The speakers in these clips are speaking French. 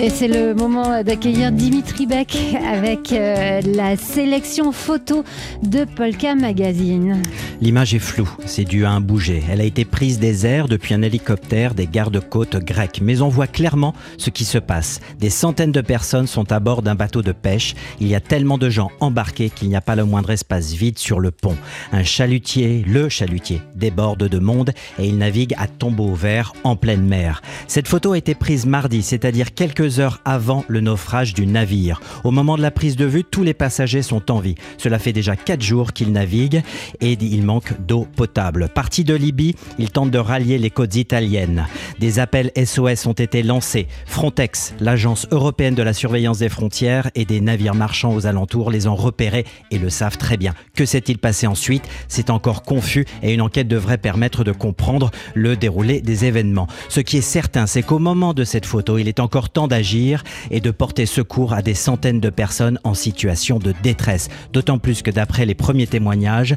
Et c'est le moment d'accueillir Dimitri Beck avec euh, la sélection photo de Polka Magazine. L'image est floue, c'est dû à un bouger. Elle a été prise des airs depuis un hélicoptère des gardes-côtes grecs. Mais on voit clairement ce qui se passe. Des centaines de personnes sont à bord d'un bateau de pêche. Il y a tellement de gens embarqués qu'il n'y a pas le moindre espace vide sur le pont. Un chalutier, le chalutier, déborde de monde et il navigue à tombeau vert en pleine mer. Cette photo a été prise mardi, c'est-à-dire quelques heures avant le naufrage du navire. Au moment de la prise de vue, tous les passagers sont en vie. Cela fait déjà quatre jours qu'ils naviguent et il manque d'eau potable. Parti de Libye, ils tentent de rallier les côtes italiennes. Des appels SOS ont été lancés. Frontex, l'agence européenne de la surveillance des frontières et des navires marchands aux alentours les ont repérés et le savent très bien. Que s'est-il passé ensuite? C'est encore confus et une enquête devrait permettre de comprendre le déroulé des événements. Ce qui est certain, c'est qu'au moment de cette photo, il est encore temps d'agir et de porter secours à des centaines de personnes en situation de détresse. D'autant plus que d'après les premiers témoignages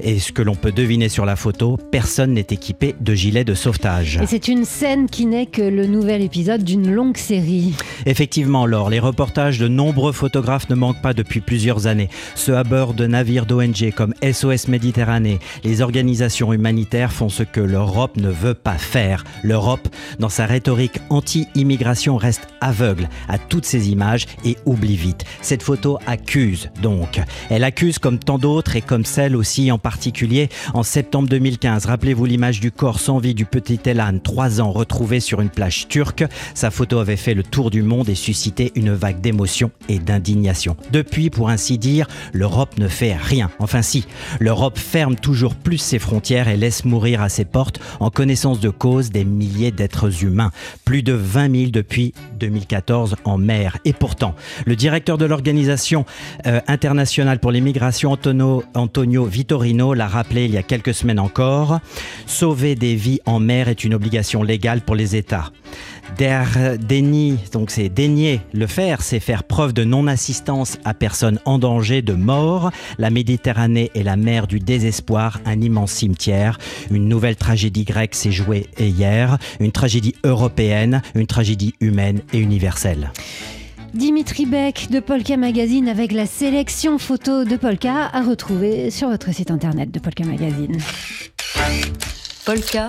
et ce que l'on peut deviner sur la photo, personne n'est équipé de gilet de sauvetage. Et c'est une scène qui n'est que le nouvel épisode d'une longue série. Effectivement, Laure, les reportages de nombreux photographes ne manquent pas depuis plusieurs années. Ceux à bord de navires d'ONG comme SOS Méditerranée, les organisations humanitaires font ce que l'Europe ne veut pas faire. L'Europe, dans sa rhétorique anti-immigration, reste aveugle à toutes ces images et oublie vite. Cette photo accuse donc. Elle accuse comme tant d'autres et comme celle aussi en particulier en septembre 2015. Rappelez-vous l'image du corps sans vie du petit Elan, trois ans, retrouvé sur une plage turque. Sa photo avait fait le tour du monde et suscité une vague d'émotion et d'indignation. Depuis, pour ainsi dire, l'Europe ne fait rien. Enfin si, l'Europe ferme toujours plus ses frontières et laisse mourir à ses portes en connaissance de cause des milliers d'êtres humains. Plus de 20 000 depuis 2014 en mer. Et pourtant, le directeur de l'Organisation euh, internationale pour l'immigration, Antonio, Antonio Vitorino, l'a rappelé il y a quelques semaines encore, sauver des vies en mer est une obligation légale pour les États. Der déni, donc c'est dénier le faire, c'est faire preuve de non-assistance à personne en danger de mort. La Méditerranée est la mer du désespoir, un immense cimetière. Une nouvelle tragédie grecque s'est jouée hier, une tragédie européenne, une tragédie humaine et universelle. Dimitri Beck de Polka Magazine avec la sélection photo de Polka à retrouver sur votre site internet de Polka Magazine. Polka.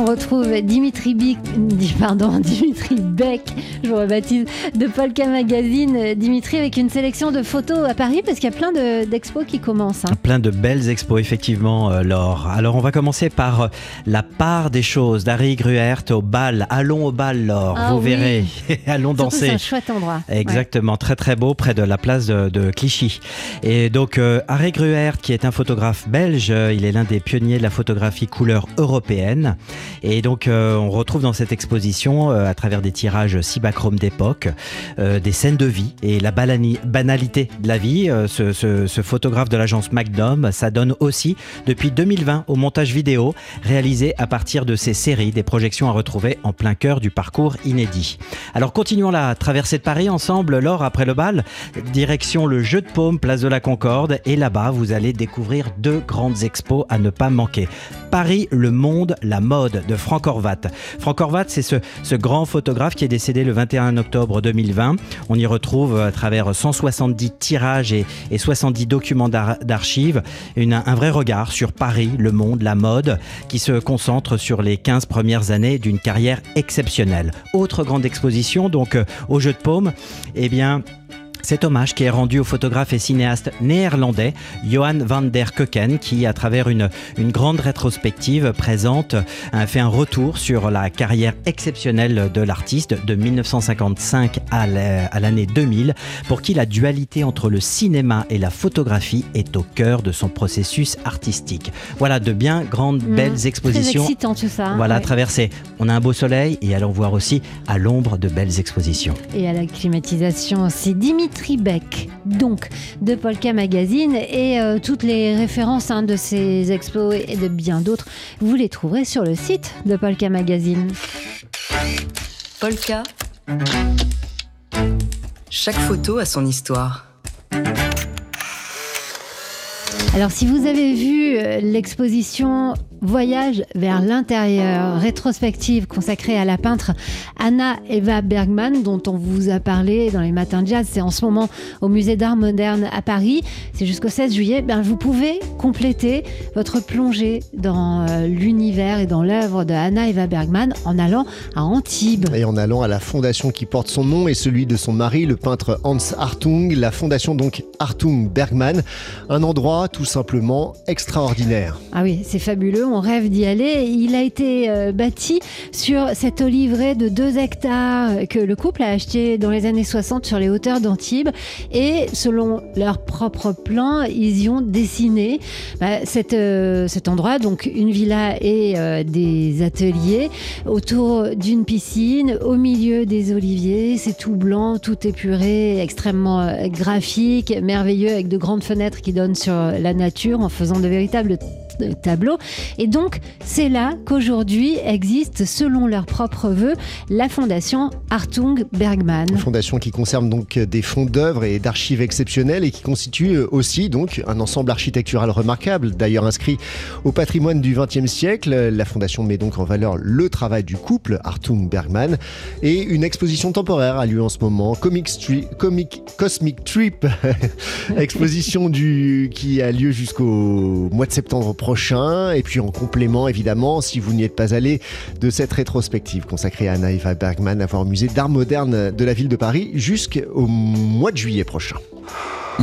On retrouve Dimitri, Bic, pardon, Dimitri Beck, je vous rebaptise, de Polka Magazine. Dimitri avec une sélection de photos à Paris parce qu'il y a plein d'expos qui commencent. hein. Plein de belles expos, effectivement, euh, Laure. Alors, on va commencer par euh, la part des choses d'Harry Gruert au bal. Allons au bal, Laure, Ah vous oui. verrez. Allons Surtout, C'est danser. un chouette endroit. Exactement, très très beau près de la place de, de Clichy. Et donc euh, Harry Gruert, qui est un photographe belge, euh, il est l'un des pionniers de la photographie couleur européenne. Et donc euh, on retrouve dans cette exposition, euh, à travers des tirages cibachrome d'époque, euh, des scènes de vie et la banalité de la vie. Ce, photographe de l'agence Magnum, ça donne aussi depuis 2020 au montage vidéo réalisé à partir de ces séries, des projections à retrouver en plein cœur du parcours inédit. Alors continuons la traversée de Paris ensemble, Laure, après le bal, direction le Jeu de Paume, place de la Concorde, et là-bas vous allez découvrir deux grandes expos à ne pas manquer. Paris, le monde, la mode de Franck Horvat. Franck Horvat, c'est ce, ce grand photographe qui est décédé le 21 octobre 2020. On y retrouve à travers 170 tirages et, et 70 documents d'ar- d'archives un vrai regard sur Paris, le monde, la mode, qui se concentre sur les 15 premières années d'une carrière exceptionnelle. Autre grande exposition, donc euh, au Jeu de Paume, eh bien, cet hommage qui est rendu au photographe et cinéaste néerlandais Johan van der Keuken qui, à travers une, une grande rétrospective, présente, a fait un retour sur la carrière exceptionnelle de l'artiste de 1955 à la- à l'année 2000, pour qui la dualité entre le cinéma et la photographie est au cœur de son processus artistique. Voilà de bien grandes, Mmh, belles Très expositions. excitant tout ça. hein, Voilà, ouais. traverser. On a un beau soleil et allons voir aussi à l'ombre de belles expositions. Et à la climatisation aussi. Dimitri Beck, donc, de Polka Magazine. Et euh, toutes les références hein, de ces expos et de bien d'autres, vous les trouverez sur le site de Polka Magazine. Polka. Chaque photo a son histoire. Alors si vous avez vu euh, l'exposition Voyage vers l'intérieur, rétrospective consacrée à la peintre Anna Eva Bergman, dont on vous a parlé dans les matins de jazz. C'est en ce moment au Musée d'Art Moderne à Paris. C'est jusqu'au 16 juillet. Ben, vous pouvez compléter votre plongée dans euh, l'univers et dans l'œuvre de Anna Eva Bergman en allant à Antibes. Et en allant à la fondation qui porte son nom et celui de son mari, le peintre Hans Hartung. La fondation donc Hartung Bergman. Un endroit tout simplement extraordinaire. Ah oui, c'est fabuleux on rêve d'y aller. Il a été euh, bâti sur cette oliveraie de 2 hectares que le couple a acheté dans les années 60 sur les hauteurs d'Antibes. Et selon leur propre plan, ils y ont dessiné bah, euh, cet endroit, donc une villa et euh, des ateliers autour d'une piscine, au milieu des oliviers. C'est tout blanc, tout épuré, extrêmement graphique, merveilleux, avec de grandes fenêtres qui donnent sur la nature en faisant de véritables tableaux. Et donc, c'est là qu'aujourd'hui existe, selon leurs propres voeux, la fondation Hartung Bergman. Fondation qui conserve donc des fonds d'œuvres et d'archives exceptionnels et qui constitue aussi donc un ensemble architectural remarquable, d'ailleurs inscrit au patrimoine du XXe siècle. La fondation met donc en valeur le travail du couple Hartung Bergman et une exposition temporaire a lieu en ce moment, Comic, Comic Cosmic Trip, exposition du, qui a lieu jusqu'au mois de septembre prochain et puis en complément, évidemment, si vous n'y êtes pas allé, de cette rétrospective consacrée à Anna Eva Bergman, à voir au musée d'art moderne de la ville de Paris jusqu'au mois de juillet prochain.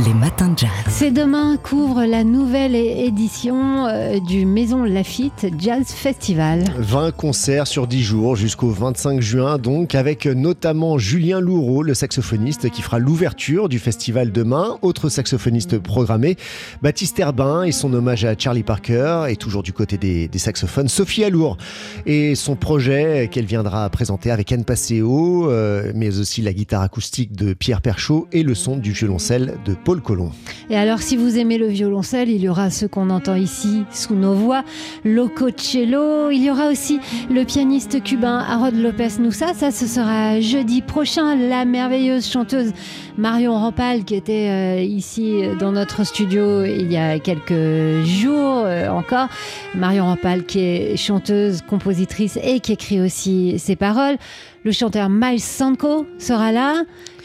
Les matins de jazz. C'est demain qu'ouvre la nouvelle édition euh, du Maison Lafitte Jazz Festival. 20 concerts sur 10 jours jusqu'au 25 juin, donc avec notamment Julien Loureau, le saxophoniste qui fera l'ouverture du festival demain. Autre saxophoniste programmé, Baptiste Herbin et son hommage à Charlie Parker, et toujours du côté des, saxophones, Sophie Alour et son projet qu'elle viendra présenter avec Anne Passeo, euh, mais aussi la guitare acoustique de Pierre Perchaud et le son du violoncelle de Paul Colomb. Et alors, si vous aimez le violoncelle, il y aura ce qu'on entend ici sous nos voix, Loco Cello. Il y aura aussi le pianiste cubain Harold Lopez Noussa. Ça, ce sera jeudi prochain. La merveilleuse chanteuse Marion Rampal, qui était euh, ici dans notre studio il y a quelques jours euh, encore. Marion Rampal, qui est chanteuse, compositrice et qui écrit aussi ses paroles. Le chanteur Miles Sanko sera là.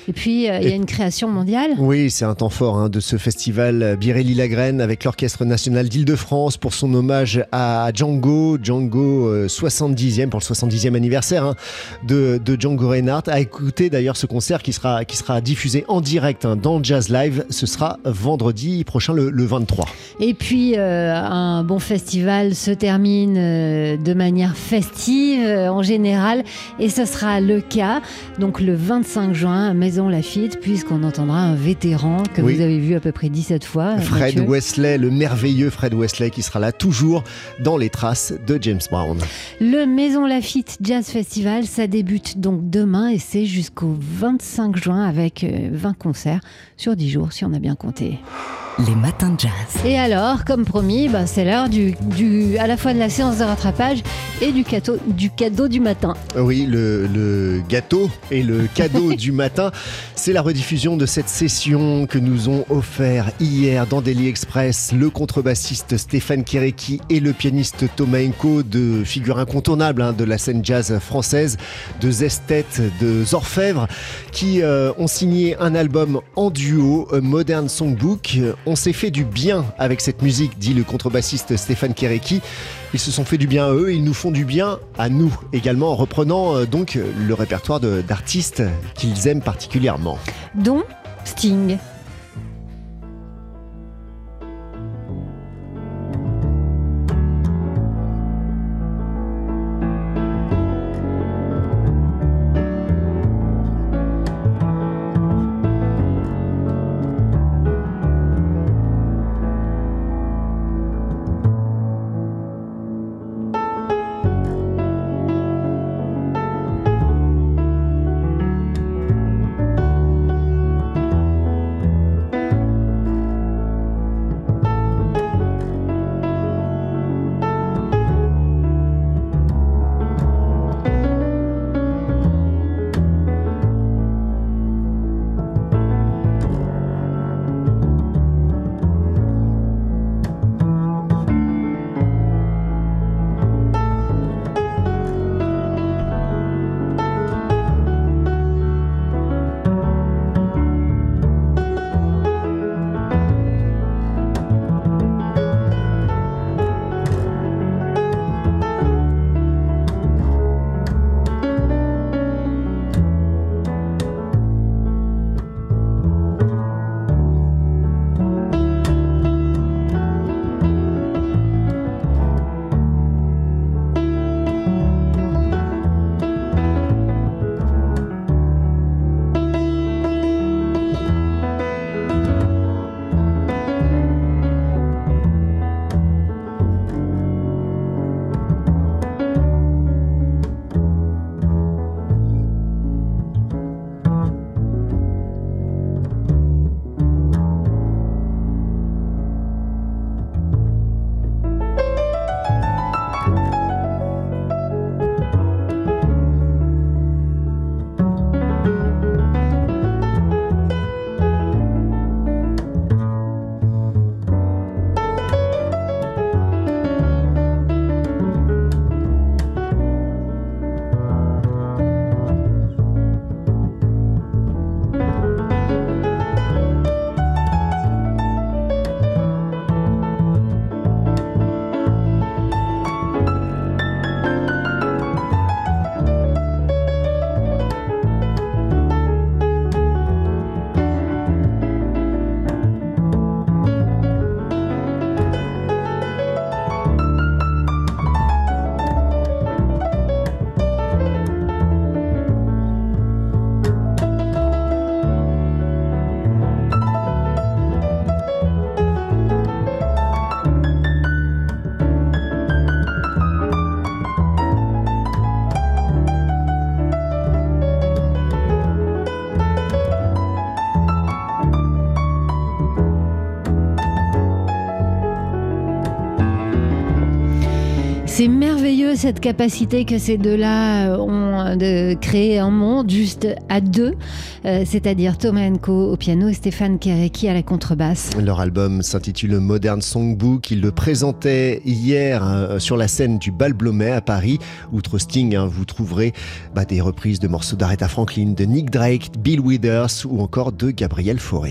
Et puis, euh, il y a une création mondiale. Oui, c'est un temps fort hein, de ce festival Birelli Lagrène avec l'Orchestre national d'Île-de-France pour son hommage à Django, Django 70e, euh, pour le 70e anniversaire hein, de, Django Reinhardt. À écouter d'ailleurs ce concert qui sera, qui sera diffusé en direct hein, dans Jazz Live. Ce sera vendredi prochain, le, 23. Et puis, euh, un bon festival se termine de manière festive en général. Et ce sera le cas, donc le 25 juin, mais Maison Lafitte, puisqu'on entendra un vétéran que vous avez vu à peu près 17 fois. Fred Wesley, le merveilleux Fred Wesley, qui sera là toujours dans les traces de James Brown. Le Maison Lafitte Jazz Festival, ça débute donc demain et c'est jusqu'au 25 juin avec 20 euh, concerts sur 10 jours, si on a bien compté. Les matins de jazz. Et alors, comme promis, bah, c'est l'heure du, du, à la fois de la séance de rattrapage et du cadeau du, cadeau du matin. Oui, le, le gâteau et le cadeau du matin, c'est la rediffusion de cette session que nous ont offert hier dans Daily Express le contrebassiste Stéphane Kéréki et le pianiste Tomaenko, de figures incontournables hein, de la scène jazz française, de Zestet, de Zorfèvre, qui euh, ont signé un album en duo, Modern Songbook. On s'est fait du bien avec cette musique, dit le contrebassiste Stéphane Kéréki. Ils se sont fait du bien à eux ils nous font du bien à nous également en reprenant euh, donc le répertoire d'artistes qu'ils aiment particulièrement. Dont Sting. Cette capacité que ces deux-là ont de créer un monde juste à deux, euh, c'est-à-dire Thomas Enko au piano et Stéphane Kéréki à la contrebasse. Leur album s'intitule Modern Songbook. Ils le présentaient hier euh, sur la scène du Bal Blomet à Paris. Outre Sting, hein, vous trouverez bah, des reprises de morceaux d'Aretha Franklin, de Nick Drake, Bill Withers ou encore de Gabriel Fauré.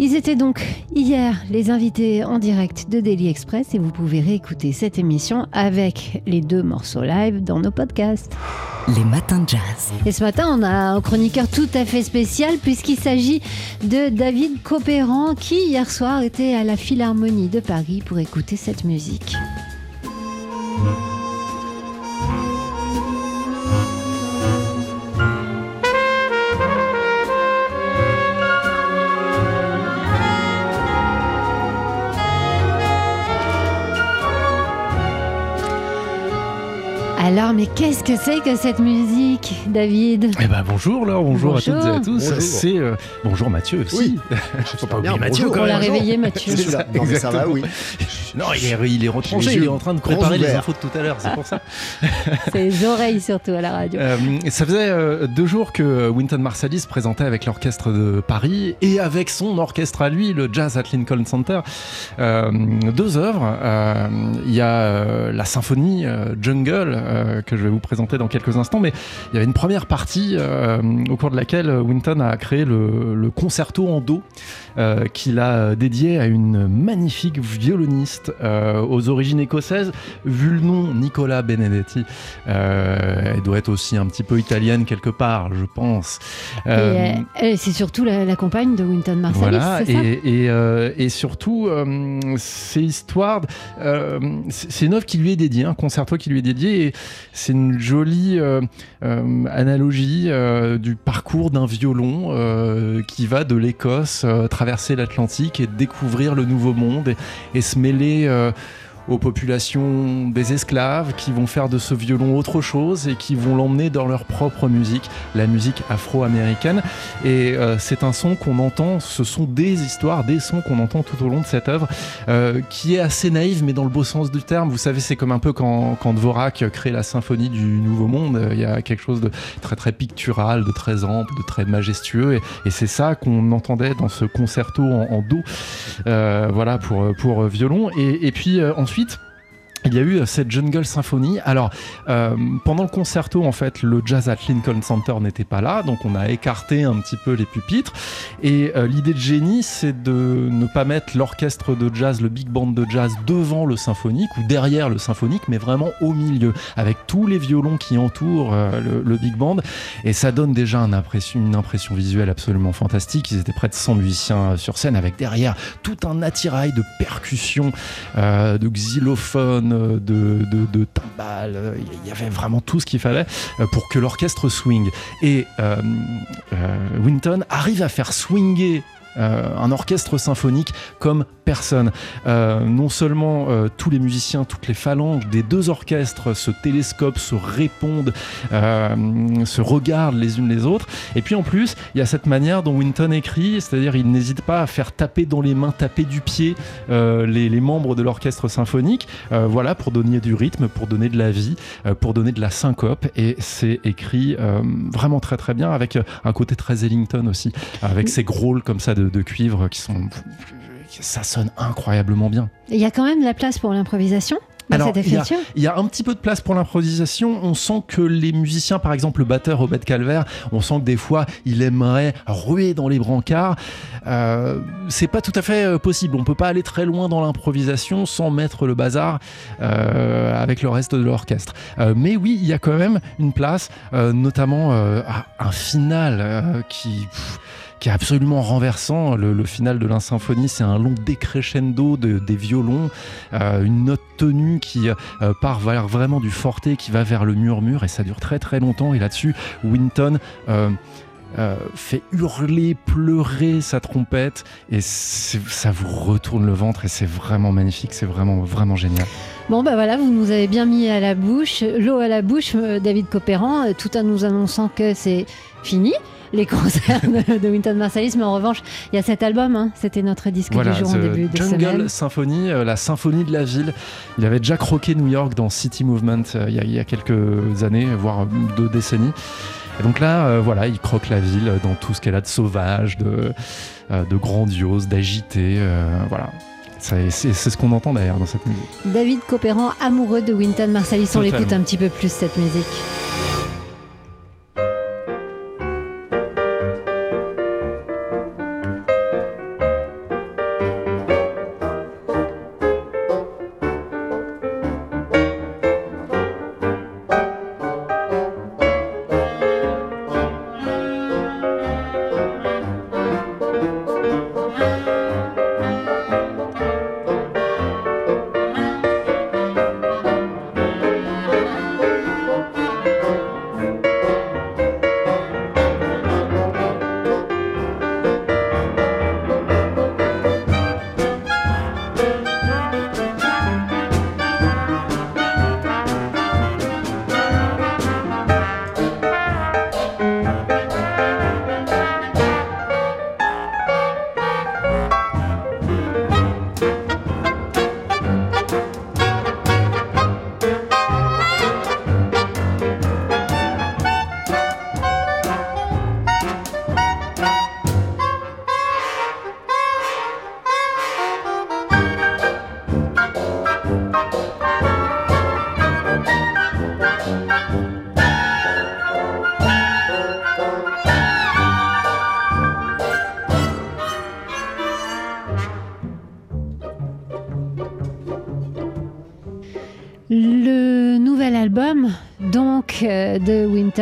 Ils étaient donc hier les invités en direct de Daily Express et vous pouvez réécouter cette émission avec les deux morceaux live dans nos podcasts. Les matins de jazz. Et ce matin, on a un chroniqueur tout à fait spécial puisqu'il s'agit de David Copéran qui hier soir était à la Philharmonie de Paris pour écouter cette musique. Alors, mais qu'est-ce que c'est que cette musique, David? Eh ben bonjour Laure, bonjour, Bonjour. à toutes et à tous. Bonjour. C'est euh, bonjour Mathieu aussi. Oui. Faut pas oublier Mathieu bonjour. quand On l'a réveillé, Mathieu. C'est celui-là. Non, mais ça va, Exactement. oui. Non, il est, il est retranché, il est en train de préparer les infos de tout à l'heure, c'est pour ça. C'est les oreilles surtout à la radio. Euh, ça faisait euh, deux jours que Wynton Marsalis présentait avec l'orchestre de Paris et avec son orchestre à lui, le Jazz at Lincoln Center, euh, deux œuvres. Euh, Il y a euh, la symphonie euh, Jungle euh, que je vais vous présenter dans quelques instants, mais il y avait une première partie euh, au cours de laquelle Wynton a créé le, le concerto en do euh, qu'il a dédié à une magnifique violoniste euh, aux origines écossaises, vu le nom Nicola Benedetti. Euh, elle doit être aussi un petit peu italienne quelque part, je pense. Et, Euh, euh, c'est surtout la, la compagne de Winton Marsalis, voilà, c'est ça? et, et, euh, et surtout, euh, c'est histoire. euh, c'est c'est une œuvre qui lui est dédiée, un concerto qui lui est dédié, et c'est une jolie euh, euh, analogie euh, du parcours d'un violon qui va de l'Écosse traverser l'Atlantique et découvrir le Nouveau Monde et se mêler. Aux populations des esclaves qui vont faire de ce violon autre chose et qui vont l'emmener dans leur propre musique, la musique afro-américaine. Et euh, c'est un son qu'on entend, ce sont des histoires, des sons qu'on entend tout au long de cette œuvre, euh, qui est assez naïve, mais dans le beau sens du terme. Vous savez, c'est comme un peu quand, quand Dvorak crée la symphonie du Nouveau Monde, il y a quelque chose de très très pictural, de très ample, de très majestueux, et, et c'est ça qu'on entendait dans ce concerto en, en do, euh, voilà, pour, pour violon. Et, et puis euh, ensuite, il y a eu euh, cette Jungle Symphony. Alors, euh, pendant le concerto, en fait, le Jazz at Lincoln Center n'était pas là, donc on a écarté un petit peu les pupitres. Et euh, l'idée de génie, c'est de ne pas mettre l'orchestre de jazz, le big band de jazz devant le symphonique ou derrière le symphonique, mais vraiment au milieu, avec tous les violons qui entourent le, big band. Et ça donne déjà une impression, une impression visuelle absolument fantastique. Ils étaient près de 100 musiciens sur scène, avec derrière tout un attirail de percussions, de xylophones, de, timbales. Il y avait vraiment tout ce qu'il fallait euh, pour que l'orchestre swing. Et euh, euh, Winton arrive à faire swinger euh, un orchestre symphonique comme personne. Euh, non seulement euh, tous les musiciens, toutes les phalanges des deux orchestres se télescopent, se répondent, se regardent les unes les autres, et puis en plus, il y a cette manière dont Winton écrit, c'est-à-dire il n'hésite pas à faire taper dans les mains, taper du pied les, membres de l'orchestre symphonique, voilà, pour donner du rythme, pour donner de la vie, pour donner de la syncope, et c'est écrit vraiment très très bien, avec un côté très Ellington aussi, avec ces grôles comme ça de, de cuivre qui sont... Ça sonne incroyablement bien. Il y a quand même de la place pour l'improvisation Alors, cette il y a- écriture Il y a un petit peu de place pour l'improvisation. On sent que les musiciens, par exemple le batteur Obed Calvert, on sent que des fois il aimerait ruer dans les brancards. Euh, c'est pas tout à fait euh, possible. On peut pas aller très loin dans l'improvisation sans mettre le bazar euh, avec le reste de l'orchestre. Euh, mais oui, il y a quand même une place, notamment à un final qui. pff, qui est absolument renversant. Le, final de la symphonie, c'est un long décrescendo de, des violons, euh, une note tenue qui euh, part vers vraiment du forté, qui va vers le murmure, et ça dure très très longtemps. Et là-dessus, Winton euh, euh, fait hurler, pleurer sa trompette et ça vous retourne le ventre et c'est vraiment magnifique, c'est vraiment vraiment génial. Bon bah voilà, vous nous avez bien mis à la bouche, l'eau à la bouche, euh, David Copéran, euh, tout en nous annonçant que c'est fini les concerts de, Winton Marsalis, mais en revanche, il y a cet album, hein. c'était notre disque du jour en début de Jungle semaine. Symphony, la symphonie de la ville. Il avait déjà croqué New York dans City Movement il y, a, il y a quelques années, voire deux décennies. Et donc là, euh, voilà, il croque la ville dans tout ce qu'elle a de sauvage, de, euh, de grandiose, d'agité. Euh, voilà. C'est ce qu'on entend d'ailleurs dans cette musique. David Copéran, amoureux de Winton Marsalis, on l'écoute un petit peu plus cette musique.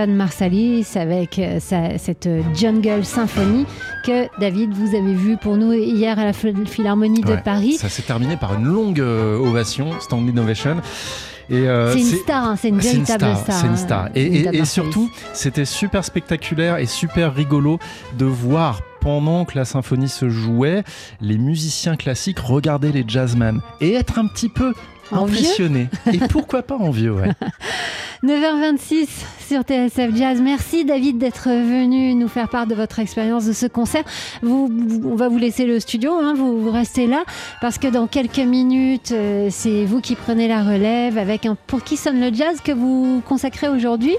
Marsalis avec euh, cette Jungle Symphony que David vous avez vu pour nous hier à la Philharmonie de Paris. Ça s'est terminé par une longue euh, ovation, standing ovation. c'est une star, hein, c'est une véritable star. C'est une star. et, et surtout, c'était super spectaculaire et super rigolo de voir pendant que la symphonie se jouait, les musiciens classiques regardaient les jazzmen et être un petit peu impressionné. Et pourquoi pas envieux, ouais. 9h26 sur TSF Jazz. Merci David d'être venu nous faire part de votre expérience de ce concert. Vous, on va vous laisser le studio, hein, vous, restez là, parce que dans quelques minutes, euh, c'est vous qui prenez la relève avec un Pour qui sonne le jazz que vous consacrez aujourd'hui.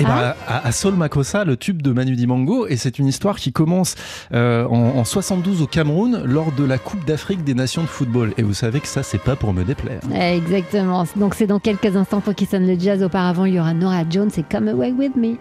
Et eh ben, ah. à, Sol Makossa, le tube de Manu Dibango, et c'est une histoire qui commence euh, en, 72 au Cameroun lors de la Coupe d'Afrique des Nations de football. Et vous savez que ça, c'est pas pour me déplaire. Exactement. Donc c'est dans quelques instants pour qui sonne le jazz. Auparavant, il y aura Nora Jones et Come Away With Me.